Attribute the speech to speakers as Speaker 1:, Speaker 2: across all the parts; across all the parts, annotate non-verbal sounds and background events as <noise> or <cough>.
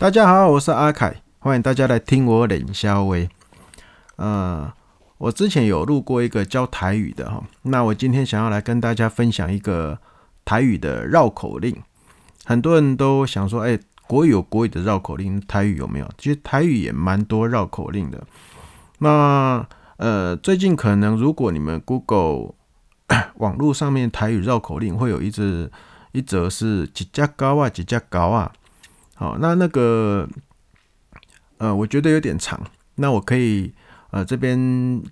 Speaker 1: 大家好，我是阿凯，欢迎大家来听我冷笑话。呃，我之前有录过一个教台语的哈，那我今天想要来跟大家分享一个台语的绕口令。很多人都想说，哎，国语有国语的绕口令，台语有没有？其实台语也蛮多绕口令的。那呃，最近可能如果你们 Google <coughs> 网络上面台语绕口令，会有一只一则是几家高啊，几家高啊。好，那那个，呃，我觉得有点长，那我可以呃这边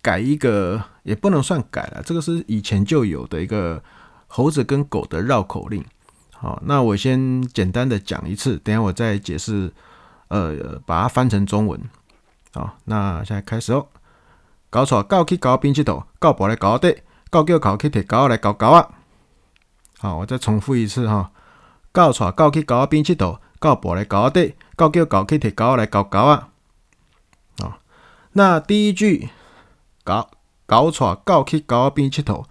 Speaker 1: 改一个，也不能算改了，这个是以前就有的一个猴子跟狗的绕口令。好，那我先简单的讲一次，等下我再解释，呃，把它翻成中文。好，那现在开始哦。狗带狗去搞冰淇淋，狗抱来搞的，狗叫搞去铁搞来搞搞啊。好，我再重复一次哈。狗带狗去狗仔边佚佗，狗抱来狗仔底，狗叫狗去摕狗来搞狗啊！啊，那第一句，狗狗带狗去狗仔边佚佗，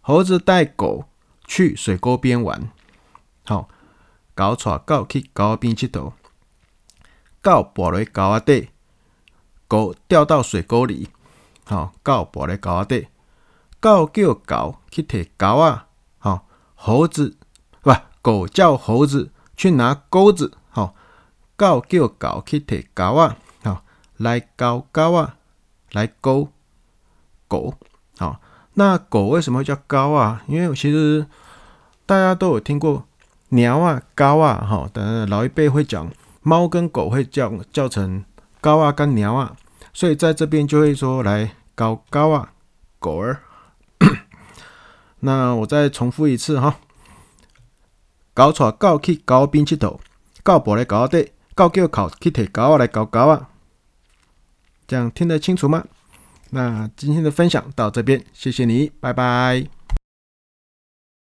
Speaker 1: 猴子带狗去水沟边玩。好，狗带狗去狗仔边佚佗，狗抱来狗仔底，狗掉到水沟里。好，狗抱来狗仔底，狗叫狗去摕狗啊！好，猴子。狗叫猴子去拿钩子，好，狗叫狗去摕钩啊，好，来钩钩啊，来勾狗，好，那狗为什么会叫高啊？因为其实大家都有听过鸟啊、高啊，哈，等老一辈会讲猫跟狗会叫叫成高啊跟鸟啊，所以在这边就会说来钩钩啊，狗儿。那我再重复一次哈。狗带狗去狗边佚佗，狗抱来狗底，狗叫口去摕狗来搞狗啊！这样听得清楚吗？那今天的分享到这边，谢谢你，拜拜。